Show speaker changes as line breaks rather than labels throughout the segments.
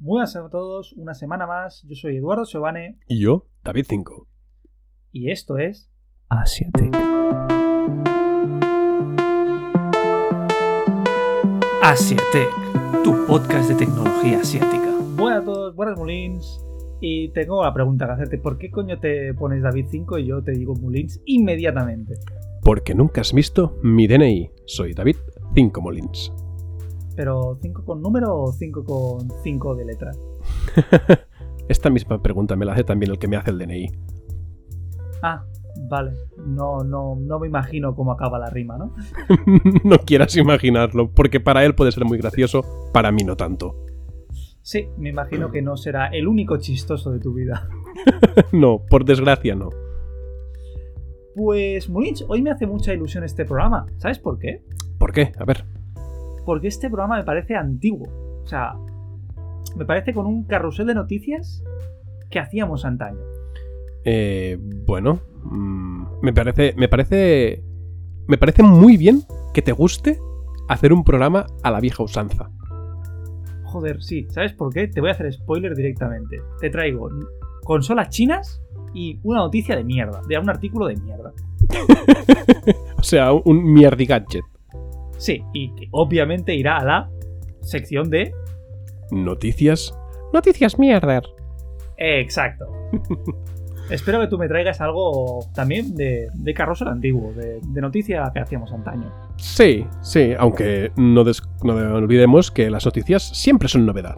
Muy buenas a todos, una semana más. Yo soy Eduardo Giovane
Y yo, David 5.
y esto es Asiatech. Asiatech, tu podcast de tecnología asiática. Buenas a todos, buenas Mulins. Y tengo la pregunta que hacerte: ¿por qué coño te pones David 5 y yo te digo Mulins inmediatamente?
Porque nunca has visto mi DNI. Soy David 5 Molins.
¿Pero 5 con número o 5 con 5 de letra?
Esta misma pregunta me la hace también el que me hace el DNI.
Ah, vale. No, no, no me imagino cómo acaba la rima, ¿no?
no quieras imaginarlo, porque para él puede ser muy gracioso, para mí no tanto.
Sí, me imagino que no será el único chistoso de tu vida.
no, por desgracia no.
Pues, Mulins, hoy me hace mucha ilusión este programa. ¿Sabes por qué?
¿Por qué? A ver.
Porque este programa me parece antiguo. O sea, me parece con un carrusel de noticias que hacíamos antaño.
Eh, bueno, mm, me parece, me parece, me parece muy bien que te guste hacer un programa a la vieja usanza.
Joder, sí. ¿Sabes por qué? Te voy a hacer spoiler directamente. Te traigo consolas chinas y una noticia de mierda. De un artículo de mierda.
o sea, un mierdi gadget.
Sí, y que obviamente irá a la sección de
Noticias. Noticias mierder.
Exacto. Espero que tú me traigas algo también de, de carrusel antiguo, de, de noticia que hacíamos antaño.
Sí, sí, aunque no, des- no olvidemos que las noticias siempre son novedad.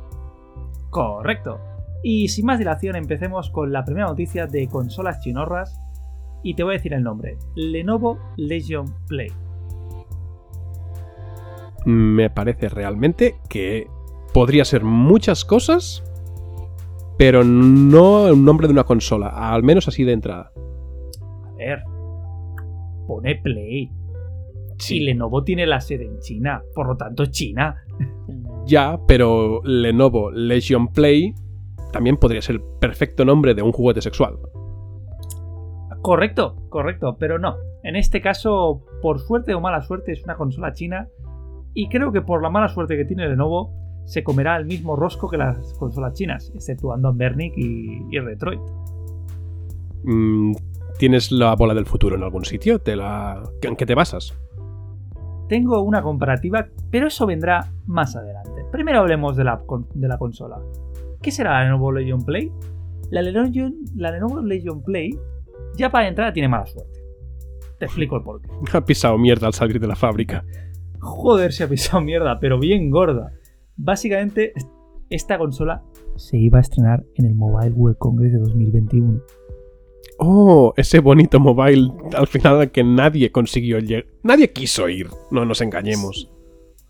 Correcto. Y sin más dilación, empecemos con la primera noticia de consolas chinorras. Y te voy a decir el nombre: Lenovo Legion Play.
Me parece realmente que podría ser muchas cosas, pero no el nombre de una consola, al menos así de entrada.
A ver, pone Play. Y Lenovo tiene la sede en China, por lo tanto, China.
Ya, pero Lenovo Legion Play también podría ser el perfecto nombre de un juguete sexual.
Correcto, correcto, pero no. En este caso, por suerte o mala suerte, es una consola china. Y creo que por la mala suerte que tiene Lenovo, se comerá el mismo rosco que las consolas chinas, exceptuando a Bernic y, y Retroid.
Mm, ¿Tienes la bola del futuro en algún sitio? ¿Te la... ¿En qué te basas?
Tengo una comparativa, pero eso vendrá más adelante. Primero hablemos de la, con- de la consola. ¿Qué será la Lenovo Legion Play? La Lenovo, la Lenovo Legion Play ya para entrada tiene mala suerte. Te explico el porqué.
Ha pisado mierda al salir de la fábrica.
Joder, se ha pisado mierda, pero bien gorda. Básicamente, esta consola se iba a estrenar en el Mobile World Congress de 2021.
Oh, ese bonito mobile al final que nadie consiguió llegar. Nadie quiso ir, no nos engañemos.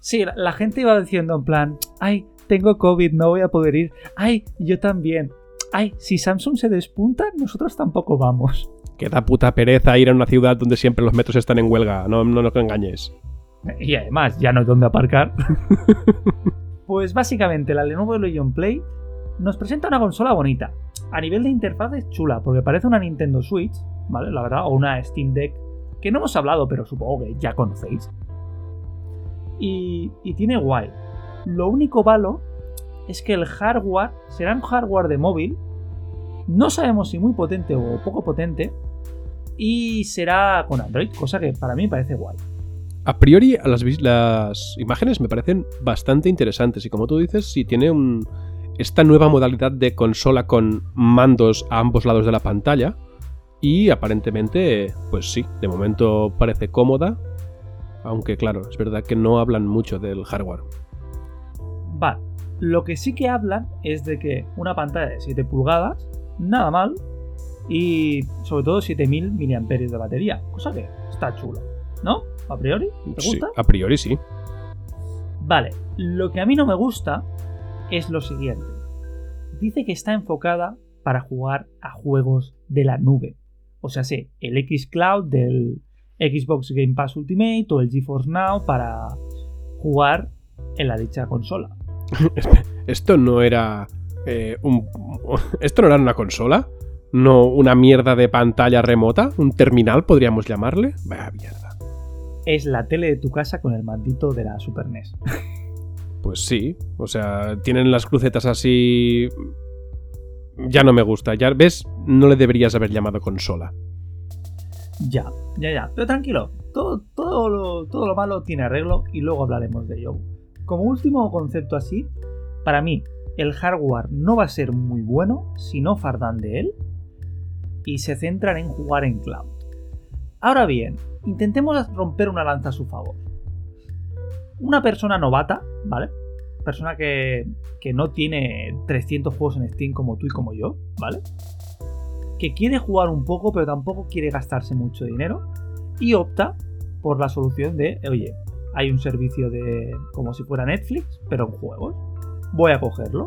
Sí, la, la gente iba diciendo en plan, ay, tengo COVID, no voy a poder ir. Ay, yo también. Ay, si Samsung se despunta, nosotros tampoco vamos.
Que da puta pereza ir a una ciudad donde siempre los metros están en huelga, no, no nos engañes.
Y además, ya no hay dónde aparcar. pues básicamente, la Lenovo Legion Play nos presenta una consola bonita. A nivel de interfaz es chula, porque parece una Nintendo Switch, ¿vale? La verdad, o una Steam Deck, que no hemos hablado, pero supongo que ya conocéis. Y, y tiene guay. Lo único malo es que el hardware será un hardware de móvil. No sabemos si muy potente o poco potente. Y será con Android, cosa que para mí parece guay.
A priori, a las, imágenes me parecen bastante interesantes y como tú dices, si tiene un, esta nueva modalidad de consola con mandos a ambos lados de la pantalla y aparentemente, pues sí, de momento parece cómoda, aunque claro, es verdad que no hablan mucho del hardware.
Vale. Lo que sí que hablan es de que una pantalla de 7 pulgadas, nada mal, y sobre todo 7000 mAh de batería, cosa que está chulo, ¿no? A priori, ¿te
Sí,
gusta?
a priori sí.
Vale, lo que a mí no me gusta es lo siguiente. Dice que está enfocada para jugar a juegos de la nube. O sea, sí, el xCloud del Xbox Game Pass Ultimate o el GeForce Now para jugar en la dicha consola.
Esto no era eh, un... Esto no era una consola, no una mierda de pantalla remota, un terminal podríamos llamarle. Vaya mierda.
Es la tele de tu casa con el maldito de la Super NES.
Pues sí, o sea, tienen las crucetas así... Ya no me gusta, ya ves, no le deberías haber llamado consola.
Ya, ya, ya. Pero tranquilo, todo, todo, lo, todo lo malo tiene arreglo y luego hablaremos de ello. Como último concepto así, para mí el hardware no va a ser muy bueno si no fardan de él y se centran en jugar en cloud. Ahora bien, intentemos romper una lanza a su favor. Una persona novata, ¿vale? Persona que, que no tiene 300 juegos en Steam como tú y como yo, ¿vale? Que quiere jugar un poco pero tampoco quiere gastarse mucho dinero y opta por la solución de, oye, hay un servicio de como si fuera Netflix, pero en juegos. Voy a cogerlo.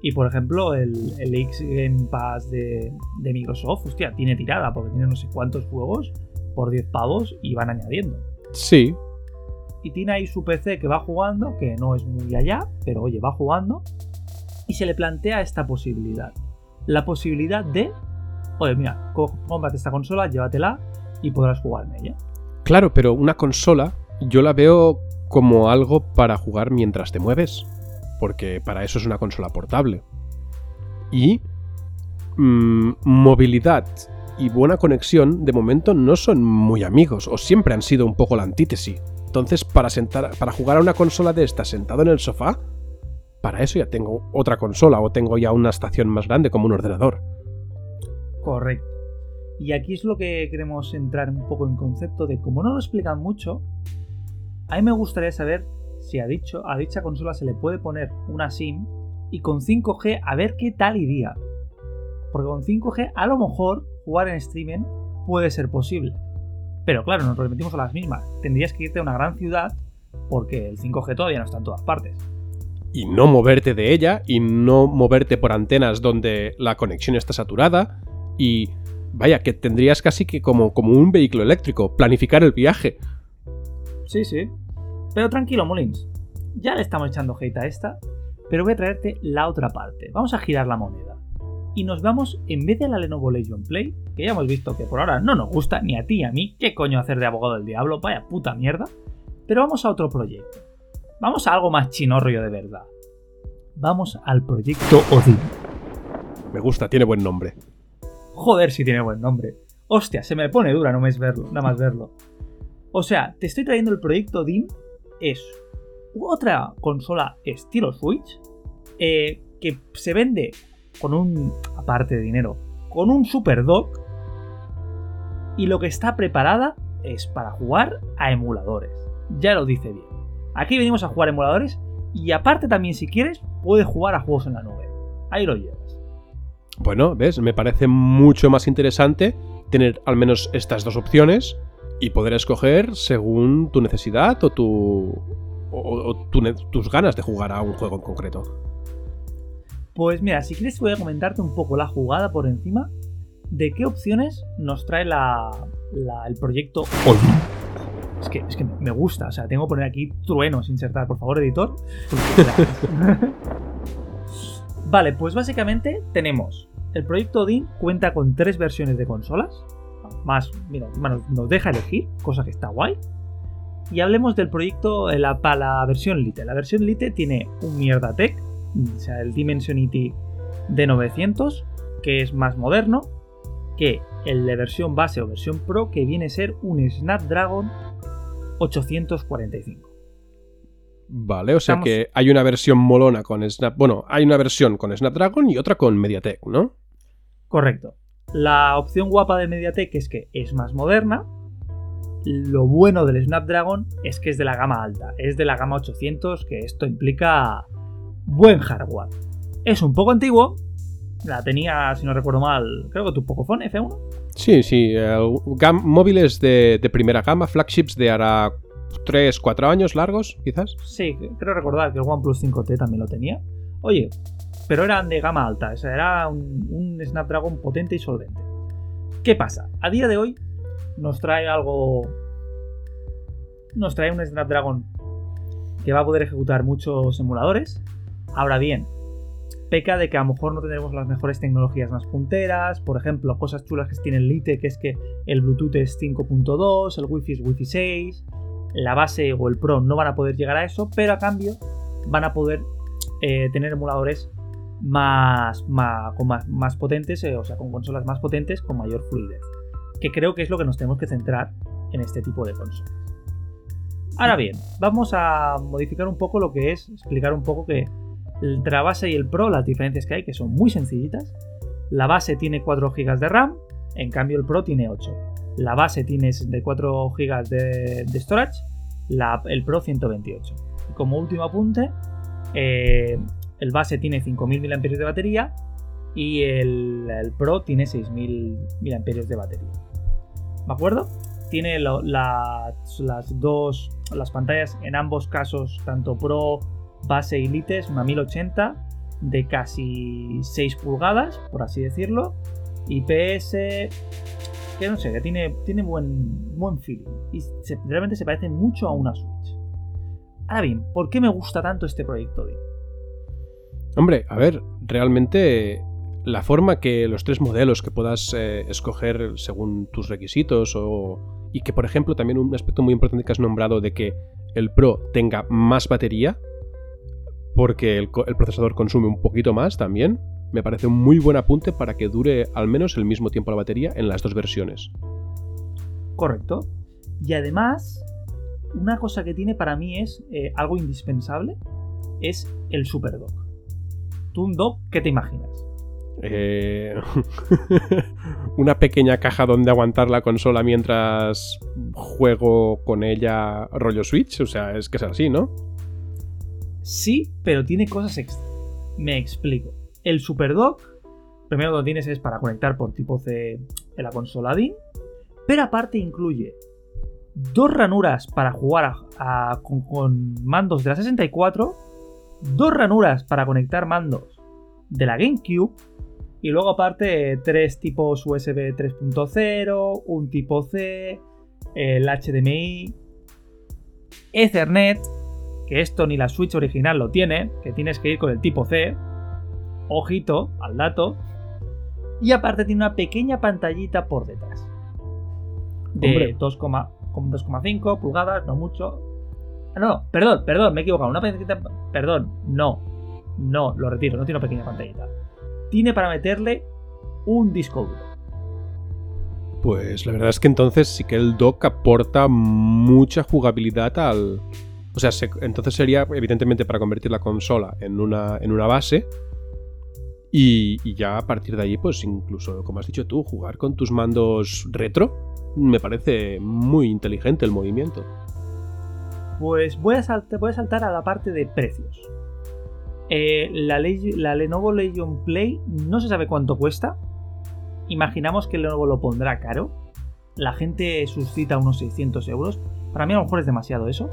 Y por ejemplo, el, el X Game Pass de, de, Microsoft, hostia, tiene tirada porque tiene no sé cuántos juegos por 10 pavos y van añadiendo.
Sí.
Y tiene ahí su PC que va jugando, que no es muy allá, pero oye, va jugando. Y se le plantea esta posibilidad. La posibilidad de, oye, mira, cómprate esta consola, llévatela y podrás jugar en ella.
Claro, pero una consola yo la veo como algo para jugar mientras te mueves, porque para eso es una consola portable. Y mmm, movilidad y buena conexión de momento no son muy amigos, o siempre han sido un poco la antítesis. Entonces, para, sentar, para jugar a una consola de esta sentado en el sofá, para eso ya tengo otra consola o tengo ya una estación más grande como un ordenador.
Correcto. Y aquí es lo que queremos entrar un poco en concepto de como no lo explican mucho, a mí me gustaría saber si a, dicho, a dicha consola se le puede poner una SIM y con 5G a ver qué tal iría. Porque con 5G a lo mejor jugar en streaming puede ser posible. Pero claro, nos repetimos a las mismas. Tendrías que irte a una gran ciudad porque el 5G todavía no está en todas partes.
Y no moverte de ella y no moverte por antenas donde la conexión está saturada y vaya, que tendrías casi que como, como un vehículo eléctrico, planificar el viaje.
Sí, sí. Pero tranquilo, Molins. Ya le estamos echando hate a esta, pero voy a traerte la otra parte. Vamos a girar la moneda. Y nos vamos, en vez de la Lenovo Legion Play, que ya hemos visto que por ahora no nos gusta ni a ti ni a mí, qué coño hacer de abogado del diablo, vaya puta mierda. Pero vamos a otro proyecto. Vamos a algo más chinorrio de verdad. Vamos al proyecto Odin.
Me gusta, tiene buen nombre.
Joder si tiene buen nombre. Hostia, se me pone dura no más verlo, nada más verlo. O sea, te estoy trayendo el proyecto DIN. Es otra consola estilo Switch eh, que se vende con un, aparte de dinero, con un super dock. Y lo que está preparada es para jugar a emuladores. Ya lo dice bien. Aquí venimos a jugar a emuladores y aparte también si quieres puedes jugar a juegos en la nube. Ahí lo llevas.
Bueno, ves, me parece mucho más interesante tener al menos estas dos opciones y poder escoger según tu necesidad o, tu, o, tus ganas de jugar a un juego en concreto.
Pues mira, si quieres voy a comentarte un poco la jugada por encima de qué opciones nos trae la, el proyecto Es que, es que me gusta, o sea, tengo que poner aquí truenos insertar, por favor, editor. Vale, pues básicamente tenemos. El proyecto Odin cuenta con tres versiones de consolas. Más, mira, nos deja elegir, cosa que está guay. Y hablemos del proyecto la, para la versión Lite. La versión Lite tiene un mierda tech, o sea, el Dimensionity D900, que es más moderno que el de versión base o versión Pro, que viene a ser un Snapdragon 845.
Vale, o sea que hay una versión molona con Snap. Bueno, hay una versión con Snapdragon y otra con MediaTek, ¿no?
Correcto. La opción guapa de MediaTek es que es más moderna. Lo bueno del Snapdragon es que es de la gama alta, es de la gama 800, que esto implica buen hardware. Es un poco antiguo, la tenía, si no recuerdo mal, creo que tu Pocophone F1.
Sí, sí, móviles de, de, primera gama, flagships de ahora 3, 4 años largos, quizás.
Sí, creo recordar que el OnePlus 5T también lo tenía. Oye, pero eran de gama alta, o sea, era un, Snapdragon potente y solvente. ¿Qué pasa? A día de hoy nos trae algo... Nos trae un Snapdragon que va a poder ejecutar muchos emuladores. Ahora bien, peca de que a lo mejor no tendremos las mejores tecnologías más punteras, por ejemplo, cosas chulas que tiene el Lite, que es que el Bluetooth es 5.2, el Wi-Fi es Wi-Fi 6, la base o el Pro no van a poder llegar a eso, pero a cambio van a poder eh, tener emuladores más, más, más, potentes, eh, o sea, con consolas más potentes con mayor fluidez. Que creo que es lo que nos tenemos que centrar en este tipo de consolas. Ahora bien, vamos a modificar un poco lo que es, explicar un poco que entre la base y el Pro las diferencias que hay, que son muy sencillitas. La base tiene 4 GB de RAM, en cambio el Pro tiene 8. La base tiene 64 GB de, storage, el Pro 128. Y como último apunte, eh, el base tiene 5000 mAh de batería y el, Pro tiene 6000 mAh de batería. ¿De acuerdo? Tiene las dos las pantallas en ambos casos, tanto Pro, base y Lite, es una 1080 de casi 6 pulgadas, por así decirlo. IPS, que no sé, que tiene, tiene buen, buen feeling y realmente se parece mucho a una Switch. Ahora bien, ¿por qué me gusta tanto este proyecto?
Hombre, a ver, realmente la forma que los tres modelos que puedas eh, escoger según tus requisitos o, y que por ejemplo también un aspecto muy importante que has nombrado de que el Pro tenga más batería porque el, el procesador consume un poquito más también, me parece un muy buen apunte para que dure al menos el mismo tiempo la batería en las dos versiones.
Correcto. Y además, una cosa que tiene para mí es eh, algo indispensable, es el Super Dock. ¿Tú un dock qué te imaginas?
Eh, una pequeña caja donde aguantar la consola mientras juego con ella rollo Switch. O sea, es que es así, ¿no?
Sí, pero tiene cosas extra. Me explico. El Super Dock, primero lo tienes es para conectar por tipo C en la consola DIN, pero aparte incluye dos ranuras para jugar con, mandos de la 64, dos ranuras para conectar mandos de la GameCube y luego aparte tres tipos USB 3.0, un tipo C, el HDMI, Ethernet, que esto ni la Switch original lo tiene, que tienes que ir con el tipo C, ojito al dato, y aparte tiene una pequeña pantallita por detrás. De 2,5 pulgadas, no mucho. Ah, no, perdón, perdón, me he equivocado. Una pantallita. Perdón, no. No, lo retiro, no tiene una pequeña pantallita. Tiene para meterle un disco duro.
Pues la verdad es que entonces sí que el dock aporta mucha jugabilidad al. O sea, entonces sería evidentemente para convertir la consola en una, en una base y, ya a partir de ahí, pues incluso, como has dicho tú, jugar con tus mandos retro, me parece muy inteligente el movimiento.
Pues voy a, voy a saltar a la parte de precios. Eh, la, la, Lenovo Legion Play no se sabe cuánto cuesta. Imaginamos que Lenovo lo pondrá caro. La gente suscita unos 600 euros. Para mí a lo mejor es demasiado eso.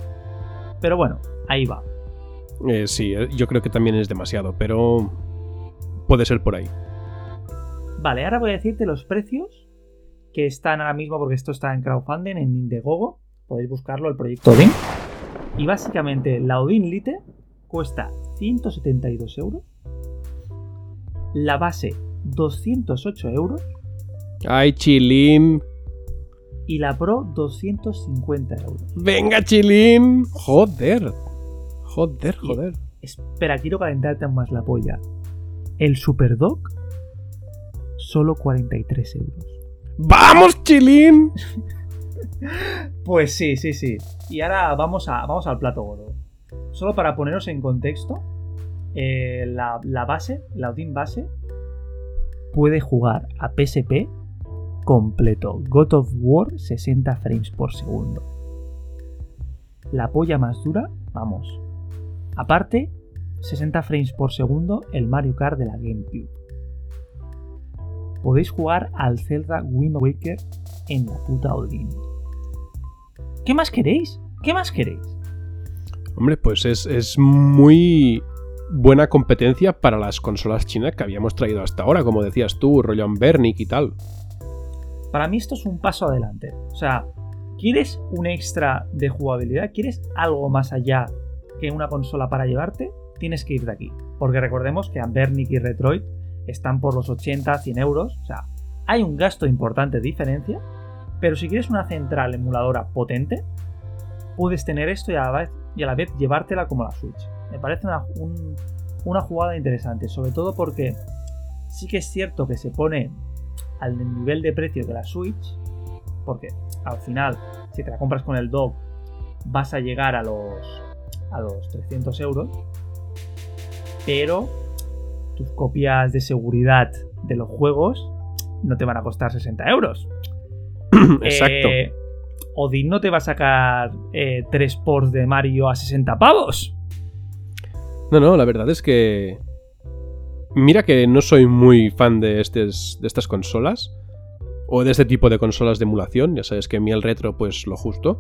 Pero bueno, ahí va.
Eh, sí, eh, yo creo que también es demasiado, pero puede ser por ahí.
Vale, ahora voy a decirte los precios que están ahora mismo, porque esto está en crowdfunding, en Indiegogo. Podéis buscarlo, el proyecto Odin. Y básicamente la Odin Lite cuesta 172 euros. La base 208 euros.
¡Ay, chilín!
Y la Pro 250 euros.
¡Venga, chilín! ¡Joder! Joder, joder.
espera, quiero calentarte más la polla. El Superdoc, solo 43 euros.
¡Vamos, Chilín!
pues sí, sí, sí. Y ahora vamos, a, vamos al plato gordo. Solo para poneros en contexto, eh, la, base, la Odin base, puede jugar a PSP completo God of War 60 frames por segundo. La polla más dura, vamos. Aparte, 60 frames por segundo el Mario Kart de la GameCube. Podéis jugar al Zelda Wind Waker en la puta Odin. ¿Qué más queréis? ¿Qué más queréis?
Hombre, pues es, muy buena competencia para las consolas chinas que habíamos traído hasta ahora, como decías tú, rollo Bernic y tal.
Para mí esto es un paso adelante. O sea, ¿quieres un extra de jugabilidad? ¿Quieres algo más allá que una consola para llevarte? tienes que ir de aquí. Porque recordemos que Ambernic y Retroid están por los 80, 100 euros. O sea, hay un gasto importante de diferencia. Pero si quieres una central emuladora potente, puedes tener esto y a la vez, y a la vez llevártela como la Switch. Me parece una, una jugada interesante, sobre todo porque sí que es cierto que se pone al nivel de precio de la Switch, porque al final, si te la compras con el dock, vas a llegar a los, a los 300 euros, pero tus copias de seguridad de los juegos no te van a costar 60 euros.
Exacto.
Eh, Odin no te va a sacar eh, tres ports de Mario a 60 pavos.
No, no, la verdad es que. Mira que no soy muy fan de, estas consolas. O de este tipo de consolas de emulación. Ya sabes que a mí el retro, pues lo justo.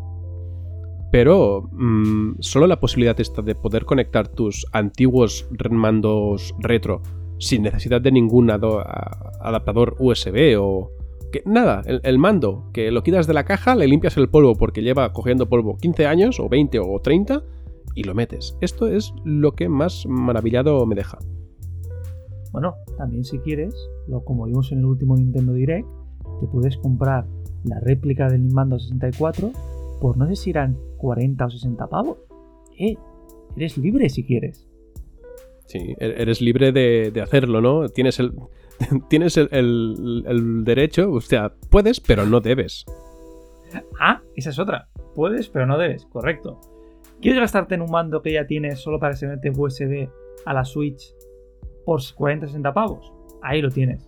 Pero mm, solo la posibilidad esta de poder conectar tus antiguos mandos retro sin necesidad de ningún adaptador USB o... Que, nada, el, mando, que lo quitas de la caja, le limpias el polvo porque lleva cogiendo polvo 15 años o 20 o 30 y lo metes. Esto es lo que más maravillado me deja.
Bueno, también si quieres, lo, como vimos en el último Nintendo Direct, te puedes comprar la réplica del mando 64 por no sé si eran 40 o 60 pavos. Eh, eres libre si quieres.
Sí, e-, eres libre de, hacerlo, ¿no? Tienes el, tienes el, derecho, o sea, puedes, pero no debes.
Ah, esa es otra. Puedes, pero no debes, correcto. ¿Quieres gastarte en un mando que ya tienes solo para que se mete USB a la Switch por 40-60 pavos? Ahí lo tienes.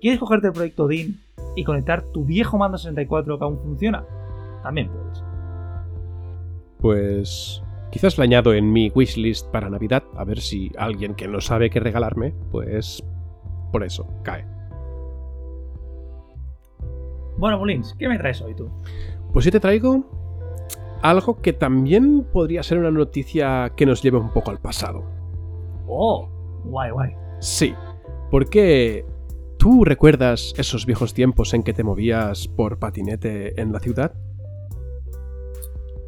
¿Quieres cogerte el proyecto DIN y conectar tu viejo mando 64 que aún funciona? También puedes.
Pues quizás lo añado en mi wishlist para Navidad, a ver si alguien que no sabe qué regalarme, pues por eso cae.
Bueno, Molins, ¿qué me traes hoy tú?
Pues yo te traigo algo que también podría ser una noticia que nos lleve un poco al pasado.
Oh, guay, guay.
Sí, porque ¿tú recuerdas esos viejos tiempos en que te movías por patinete en la ciudad?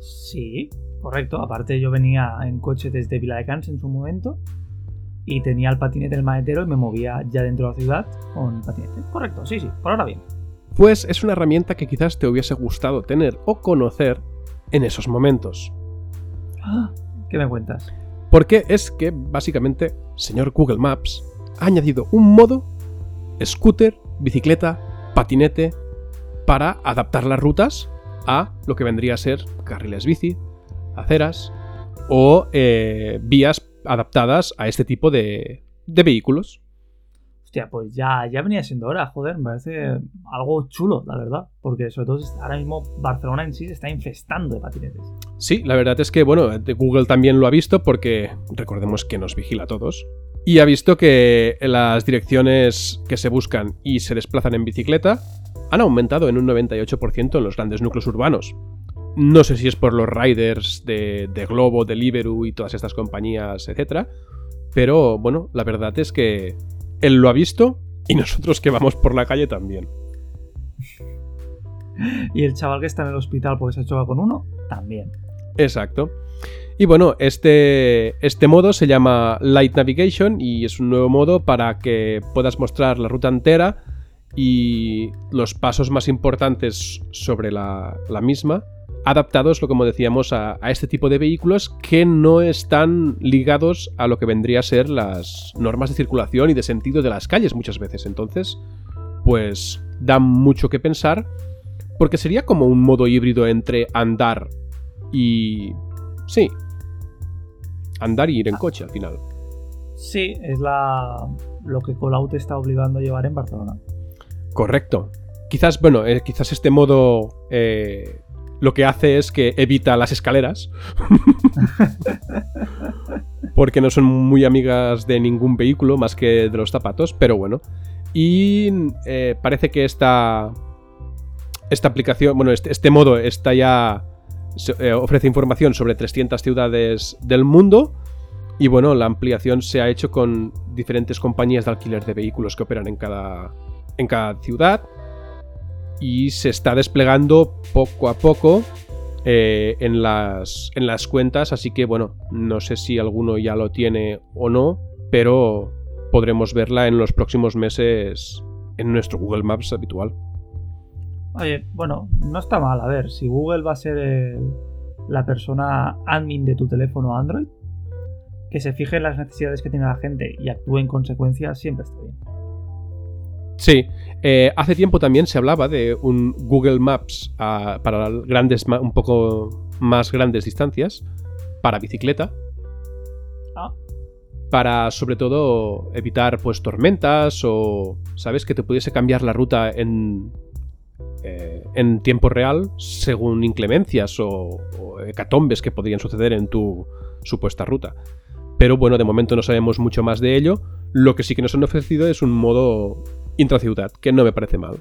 Sí, correcto. Aparte yo venía en coche desde Vila de Cans en su momento y tenía el patinete del maletero y me movía ya dentro de la ciudad con patinete. Correcto, sí, sí, por ahora bien.
Pues es una herramienta que quizás te hubiese gustado tener o conocer en esos momentos.
Ah, ¿Qué me cuentas?
Porque es que básicamente, señor Google Maps ha añadido un modo scooter, bicicleta, patinete para adaptar las rutas a lo que vendría a ser carriles bici, aceras o eh, vías adaptadas a este tipo de, de vehículos.
Hostia, pues ya, ya venía siendo hora, joder, me parece algo chulo, la verdad. Porque sobre todo ahora mismo Barcelona en sí se está infestando de patinetes.
Sí, la verdad es que, bueno, Google también lo ha visto porque recordemos que nos vigila a todos. Y ha visto que las direcciones que se buscan y se desplazan en bicicleta han aumentado en un 98% en los grandes núcleos urbanos. No sé si es por los riders de, de Globo, Deliveroo y todas estas compañías, etc. Pero bueno, la verdad es que él lo ha visto y nosotros que vamos por la calle también.
y el chaval que está en el hospital porque se ha chocado con uno, también.
Exacto. Y bueno, este, este modo se llama Light Navigation y es un nuevo modo para que puedas mostrar la ruta entera y los pasos más importantes sobre la, la misma adaptados, lo como decíamos, a, este tipo de vehículos que no están ligados a lo que vendría a ser las normas de circulación y de sentido de las calles muchas veces. Entonces, pues da mucho que pensar, porque sería como un modo híbrido entre andar y... Sí, andar y ir en coche al final.
Sí, es la lo que Colout está obligando a llevar en Barcelona.
Correcto. Quizás, bueno, eh, quizás este modo eh, lo que hace es que evita las escaleras. porque no son muy amigas de ningún vehículo más que de los zapatos, pero bueno. Y eh, parece que esta, esta aplicación, bueno, este, este modo está ya eh, ofrece información sobre 300 ciudades del mundo. Y bueno, la ampliación se ha hecho con diferentes compañías de alquiler de vehículos que operan en cada, en cada ciudad y se está desplegando poco a poco eh, en, las, en las cuentas, así que bueno, no sé si alguno ya lo tiene o no, pero podremos verla en los próximos meses en nuestro Google Maps habitual.
Oye, bueno, no está mal, a ver, si Google va a ser la persona admin de tu teléfono Android, que se fije en las necesidades que tiene la gente y actúe en consecuencia siempre está bien.
Sí, eh, hace tiempo también se hablaba de un Google Maps ah, para grandes, un poco más grandes distancias, para bicicleta.
Ah.
Para sobre todo evitar pues tormentas o, ¿sabes? Que te pudiese cambiar la ruta en, eh, en tiempo real según inclemencias o, o hecatombes que podrían suceder en tu supuesta ruta. Pero bueno, de momento no sabemos mucho más de ello. Lo que sí que nos han ofrecido es un modo intraciudad, que no me parece mal.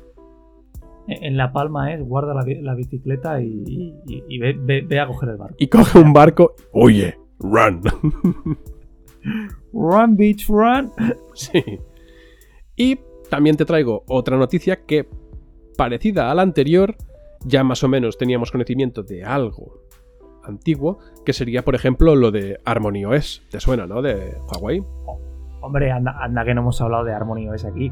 En La Palma es guarda la, bicicleta y, ve, a coger el barco.
Y coge un barco. Oye, run.
run, bitch, run.
Sí. Y también te traigo otra noticia que, parecida a la anterior, ya más o menos teníamos conocimiento de algo antiguo, que sería, por ejemplo, lo de Harmony OS. ¿Te suena, no? De Huawei.
Hombre, anda, anda que no hemos hablado de Harmony OS aquí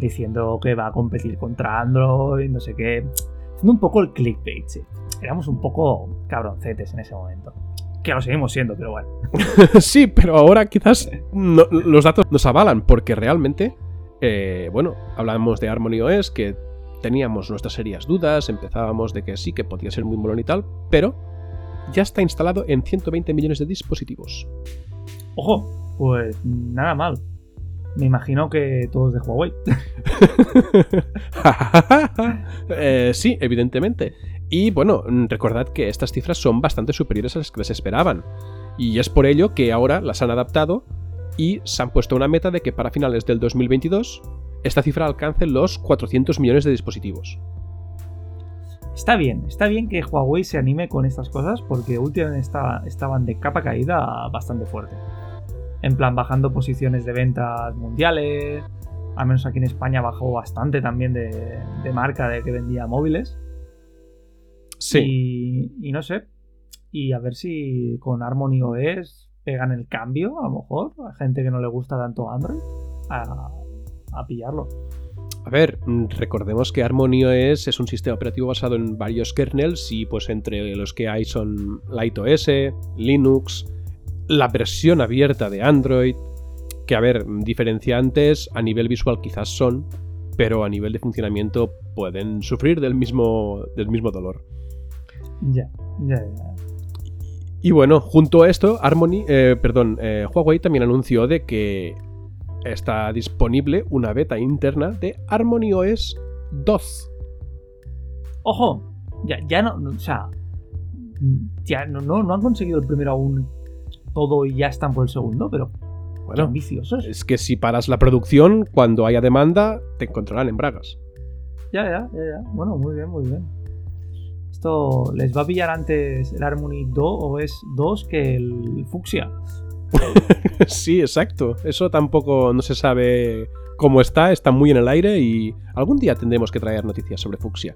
diciendo que va a competir contra Android, no sé qué. Haciendo un poco el clickbait, sí. Éramos un poco cabroncetes en ese momento. Que lo seguimos siendo, pero bueno.
sí, pero ahora quizás los datos nos avalan, porque realmente, eh, bueno, hablábamos de Harmony OS, que teníamos nuestras serias dudas, empezábamos de que sí, que podía ser muy molón y tal, pero ya está instalado en 120 millones de dispositivos.
Ojo, pues nada mal. Me imagino que todos de Huawei.
Eh, sí, evidentemente. Y bueno, recordad que estas cifras son bastante superiores a las que les esperaban. Y es por ello que ahora las han adaptado y se han puesto una meta de que para finales del 2022 esta cifra alcance los 400 millones de dispositivos.
Está bien, está bien que Huawei se anime con estas cosas porque últimamente estaban de capa caída bastante fuerte en plan bajando posiciones de ventas mundiales. Al menos aquí en España bajó bastante también de, marca de que vendía móviles.
Sí.
Y, no sé. Y a ver si con Harmony OS pegan el cambio, a lo mejor, a gente que no le gusta tanto Android, a, a pillarlo.
A ver, recordemos que Harmony OS es un sistema operativo basado en varios kernels y pues entre los que hay son LightOS, Linux, la versión abierta de Android, que a ver, diferenciantes a nivel visual quizás son, pero a nivel de funcionamiento pueden sufrir del mismo, del mismo dolor.
Ya, ya, ya.
Y bueno, junto a esto, Harmony, eh, perdón, eh, Huawei también anunció de que está disponible una beta interna de Harmony OS 2.
Ojo, ya, ya no, o sea, ya no, no, no han conseguido el primero aún todo y ya están por el segundo, pero bueno, ambiciosos.
Es que si paras la producción, cuando haya demanda, te encontrarán en bragas.
Ya, ya, ya, ya. Bueno, muy bien, muy bien. Esto les va a pillar antes el Harmony 2 o es 2 que el Fuxia.
sí, exacto. Eso tampoco no se sabe cómo está, está muy en el aire y algún día tendremos que traer noticias sobre Fuxia.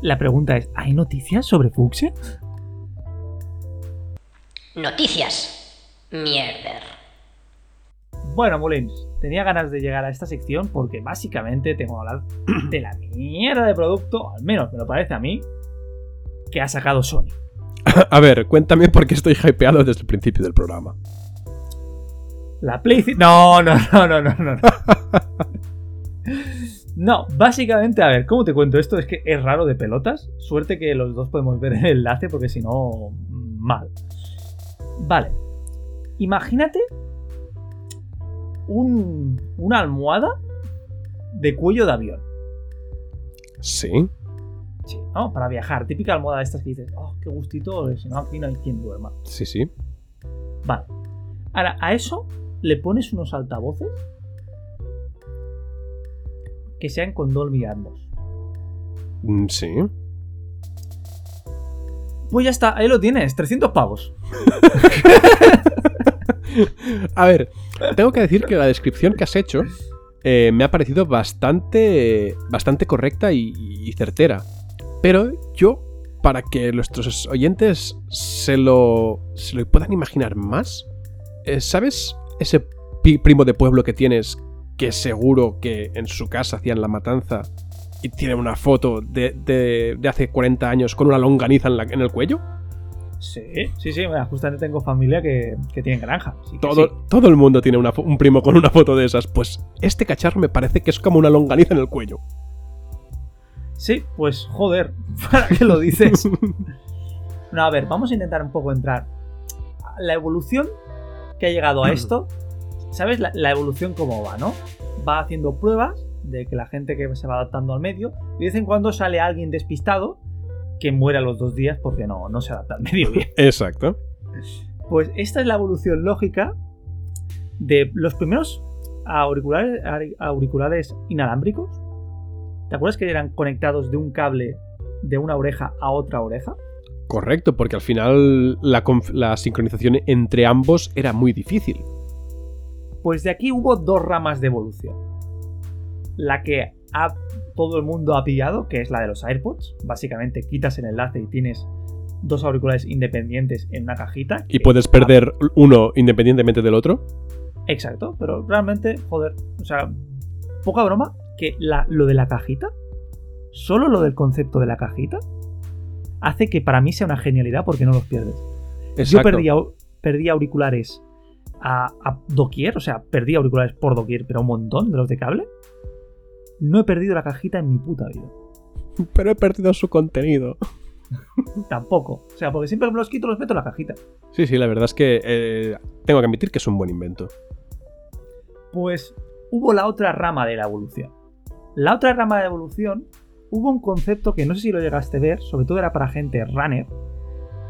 La pregunta es, ¿hay noticias sobre Fuxia?
Noticias. Mierder.
Bueno, Molins, tenía ganas de llegar a esta sección porque básicamente tengo que hablar de la mierda de producto, al menos me lo parece a mí, que ha sacado Sony.
A ver, cuéntame por qué estoy hypeado desde el principio del programa.
La Play... No, no, no, no, no, no. No, básicamente, a ver, ¿cómo te cuento esto? Es que es raro de pelotas. Suerte que los dos podemos ver el enlace porque si no, mal. Vale. Imagínate un, una almohada de cuello de avión.
Sí.
Sí, ¿no? Para viajar. Típica almohada de estas que dices, oh, qué gustito, si no, aquí no hay quien duerma.
Sí, sí.
Vale. Ahora, a eso le pones unos altavoces que sean con Dolby Atmos.
Mm, sí.
Pues ya está, ahí lo tienes, 300 pavos.
A ver, tengo que decir que la descripción que has hecho eh, me ha parecido bastante, bastante correcta y, certera. Pero yo, para que nuestros oyentes se lo, se lo puedan imaginar más, eh, ¿sabes ese primo de pueblo que tienes que seguro que en su casa hacían la matanza y tiene una foto de, de, hace 40 años con una longaniza en, en el cuello?
Sí, sí, sí. justamente tengo familia que, que tiene granja. que
Todo,
sí.
todo el mundo tiene una un primo con una foto de esas. Pues este cacharro me parece que es como una longaniza en el cuello.
Sí, pues joder, ¿para qué lo dices? No, a ver, vamos a intentar un poco entrar. La evolución que ha llegado a esto, ¿sabes? La, la evolución cómo va, ¿no? Va haciendo pruebas de que la gente que se va adaptando al medio, y de vez en cuando sale alguien despistado que muere a los dos días porque no, no se adapta al medio bien.
Exacto.
Pues esta es la evolución lógica de los primeros auriculares, auriculares inalámbricos. ¿Te acuerdas que eran conectados de un cable de una oreja a otra oreja?
Correcto, porque al final la, la sincronización entre ambos era muy difícil.
Pues de aquí hubo dos ramas de evolución. La que ha- todo el mundo ha pillado, que es la de los AirPods. Básicamente quitas el enlace y tienes dos auriculares independientes en una cajita.
Y puedes perder uno independientemente del otro.
Exacto, pero realmente, joder, o sea, poca broma que la- lo de la cajita, solo lo del concepto de la cajita, hace que para mí sea una genialidad porque no los pierdes. Yo perdí auriculares a, a doquier, o sea, perdí auriculares por doquier, pero un montón de los de cable. No he perdido la cajita en mi puta vida.
Pero he perdido su contenido.
Tampoco. O sea, porque siempre que me los quito los meto en la cajita.
Sí, sí, la verdad es que eh, tengo que admitir que es un buen invento.
Pues hubo la otra rama de la evolución. La otra rama de evolución hubo un concepto que no sé si lo llegaste a ver, sobre todo era para gente runner,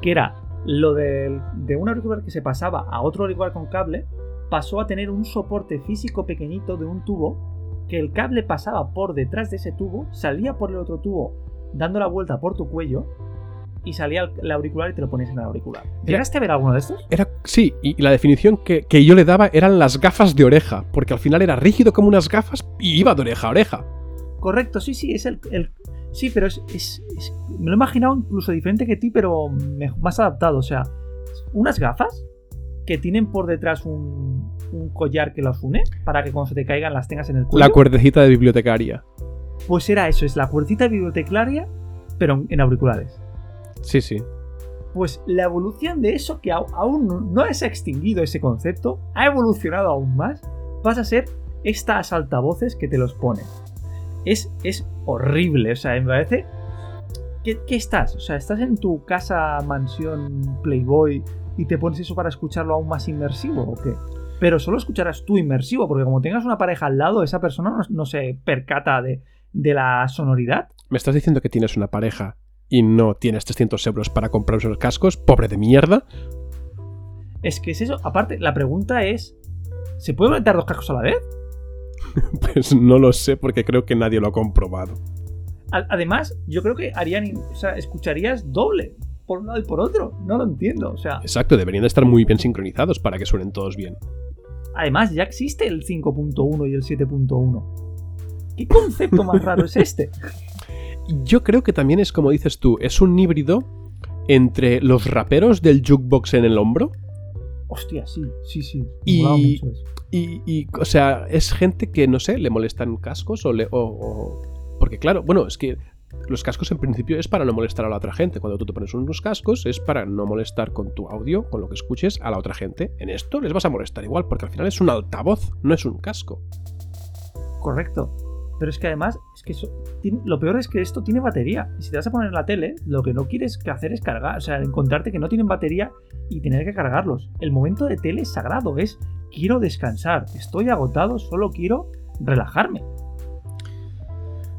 que era lo del- de un auricular que se pasaba a otro auricular con cable, pasó a tener un soporte físico pequeñito de un tubo, que el cable pasaba por detrás de ese tubo, salía por el otro tubo dando la vuelta por tu cuello y salía el, el auricular y te lo ponías en el auricular. ¿Llegaste a ver alguno de estos?
Era, sí, y la definición que, que yo le daba eran las gafas de oreja, porque al final era rígido como unas gafas y iba de oreja a oreja.
Correcto, sí, sí, es el. el- sí, pero es, es- es- Me lo he imaginado incluso diferente que ti, pero más adaptado. O sea, unas gafas que tienen por detrás un, un collar que los une para que cuando se te caigan las tengas en el cuello.
La cuerdecita de bibliotecaria.
pues era eso, es la cuerdita bibliotecaria, pero en- auriculares.
Sí, sí.
Pues la evolución de eso, que aún no- ha extinguido ese concepto, ha evolucionado aún más, pasa a ser estas altavoces que te los ponen. Es, es horrible, o sea, me parece... ¿Qué, qué estás? O sea, ¿estás en tu casa, mansión, Playboy y te pones eso para escucharlo aún más inmersivo o qué? Pero solo escucharás tú inmersivo, porque como tengas una pareja al lado, esa persona no, no se percata de, de la sonoridad.
¿Me estás diciendo que tienes una pareja y no tienes 300 euros para comprar unos cascos? Pobre de mierda.
Es que es eso. Aparte, la pregunta es: ¿se puede conectar dos cascos a la vez?
Pues no lo sé porque creo que nadie lo ha comprobado.
Además, yo creo que harían. O sea, escucharías doble por un lado y por otro. No lo entiendo. O sea,
Exacto, deberían de estar muy bien sincronizados para que suenen todos bien.
Además, ya existe el 5.1 y el 7.1. ¿Qué concepto más raro es este?
Yo creo que también es como dices tú, es un híbrido entre los raperos del jukebox en el hombro
Hostia, sí, sí, sí.
Y- y, y, o sea, es gente que, no sé, le molestan cascos o le... o- o- Porque claro, bueno, es que los cascos en principio es para no molestar a la otra gente. Cuando tú te pones unos cascos es para no molestar con tu audio, con lo que escuches a la otra gente. En esto les vas a molestar igual, porque al final es un altavoz, no es un casco.
Correcto. Pero es que además, lo peor es que esto tiene batería. Y si te vas a poner en la tele, lo que no quieres que hacer es cargar. O sea, encontrarte que no tienen batería y tener que cargarlos. El momento de tele sagrado. Es quiero descansar. Estoy agotado, solo quiero relajarme.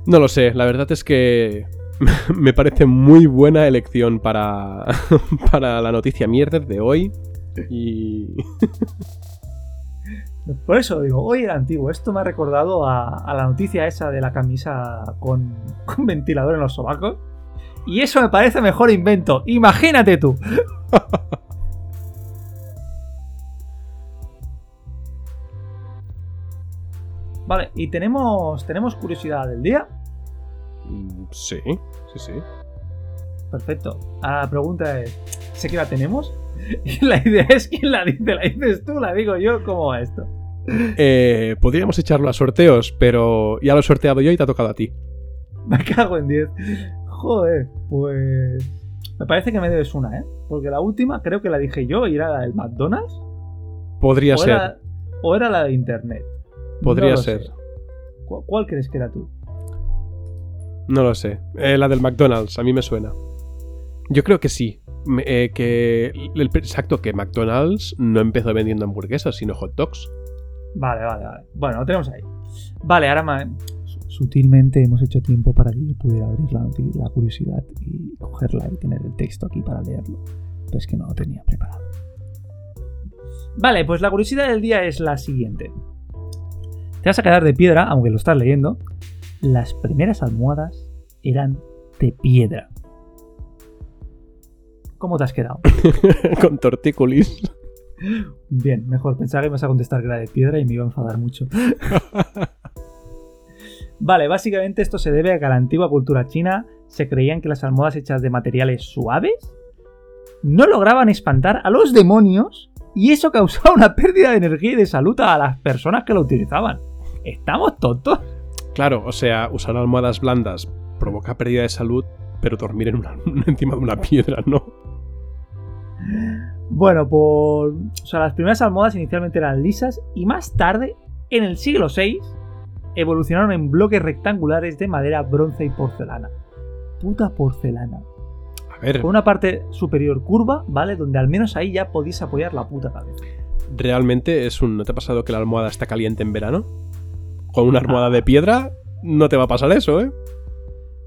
No lo sé, la verdad es que me parece muy buena elección para, para la noticia mierda de hoy. Y
Por eso digo, hoy era antiguo. Esto me ha recordado a, a la noticia esa de la camisa con, con ventilador en los sobacos. Y eso me parece mejor invento. Imagínate tú. Vale, y tenemos, tenemos curiosidad del día.
mm, sí, sí, sí.
Perfecto. Ahora la pregunta es, ¿sé que la tenemos? Y la idea es quién la dice. ¿La dices tú? ¿La digo yo? ¿Cómo va esto?
Eh, podríamos echarlo a sorteos, pero ya lo he sorteado yo y te ha tocado a ti.
Me cago en 10. Joder, pues. Me parece que me debes una, ¿eh? Porque la última creo que la dije yo y era la del McDonald's.
Podría
o
ser.
Era, o era la de Internet.
Podría
No
ser.
sé. ¿Cu- ¿Cuál crees que era tú?
No lo sé. Eh, la del McDonald's, a mí me suena. Yo creo que sí. Eh, que el- exacto, que McDonald's no empezó vendiendo hamburguesas, sino hot dogs.
Vale, vale, vale. Bueno, lo tenemos ahí. Vale, ahora ma- sutilmente hemos hecho tiempo para que yo pudiera abrir la, la curiosidad y cogerla y tener el texto aquí para leerlo. Pero es que no lo tenía preparado. Vale, pues la curiosidad del día es la siguiente. Te vas a quedar de piedra, aunque lo estás leyendo. Las primeras almohadas eran de piedra. ¿Cómo te has quedado?
Con tortícolis.
Bien, mejor. Pensaba que me vas a contestar que era de piedra y me iba a enfadar mucho. vale, básicamente esto se debe a que a la antigua cultura china se creían que las almohadas hechas de materiales suaves no lograban espantar a los demonios y eso causaba una pérdida de energía y de salud a las personas que lo utilizaban. ¿Estamos tontos?
Claro, o sea, usar almohadas blandas provoca pérdida de salud, pero dormir en una- encima de una piedra, ¿no?
Bueno, por... O sea, las primeras almohadas inicialmente eran lisas y más tarde, en el siglo VI, evolucionaron en bloques rectangulares de madera, bronce y porcelana. Puta porcelana.
A ver,
Con una parte superior curva, ¿vale? Donde al menos ahí ya podéis apoyar la puta cabeza.
realmente es un... ¿No te ha pasado que la almohada está caliente en verano? Con una almohada de piedra no te va a pasar eso, ¿eh?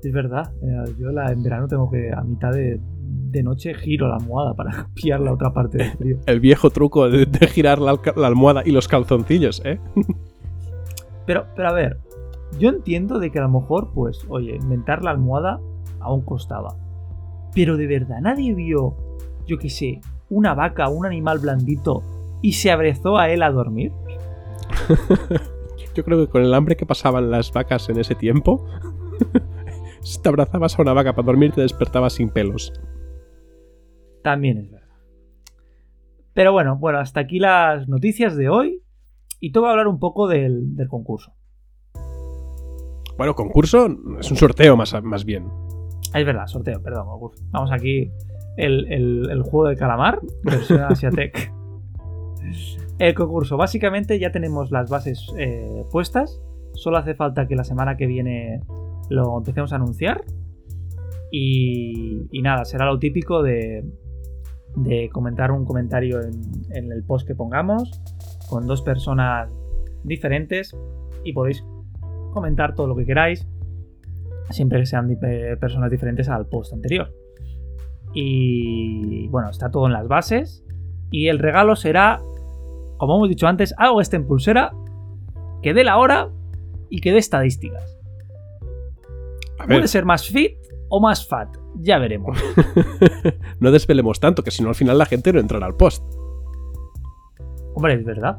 Es verdad, eh, yo la, en verano tengo que, a mitad de, de noche, giro la almohada para pillar la otra parte del frío.
El viejo truco de, de girar la, la almohada y los calzoncillos, ¿eh?
Pero, pero a ver, yo entiendo de que a lo mejor, pues, oye, inventar la almohada aún costaba. Pero de verdad, nadie vio, yo qué sé, una vaca, un animal blandito y se abrezó a él a dormir.
Yo creo que con el hambre que pasaban las vacas en ese tiempo, si te abrazabas a una vaca para dormir te despertabas sin pelos.
También es verdad. Pero bueno, bueno, hasta aquí las noticias de hoy. Y te voy a hablar un poco del, del concurso.
Bueno, concurso es un sorteo más, más bien.
Es verdad, sorteo, perdón, concurso. Vamos aquí, el, el- el juego de calamar, versión Asiatec. El concurso, básicamente ya tenemos las bases eh, puestas. Solo hace falta que la semana que viene lo empecemos a anunciar. Y, nada, será lo típico de, comentar un comentario en, en el post que pongamos con dos personas diferentes y podéis comentar todo lo que queráis siempre que sean eh, personas diferentes al post anterior. Y bueno, está todo en las bases. Y el regalo será, como hemos dicho antes, algo que esté en pulsera, que dé la hora y que dé estadísticas. Puede ser más fit o más fat, ya veremos.
no desvelemos tanto, que si no al final la gente no entrará al post.
Hombre, es verdad.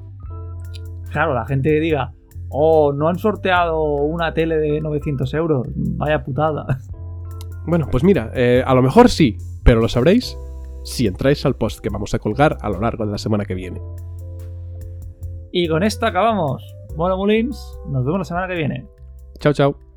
Claro, la gente diga, oh, no han sorteado una tele de 900 euros, vaya putada.
Bueno, pues mira, eh, a lo mejor sí, pero lo sabréis si entráis al post que vamos a colgar a lo largo de la semana que viene.
Y con esto acabamos. Bueno, Molins, nos vemos la semana que viene.
Chao, chao.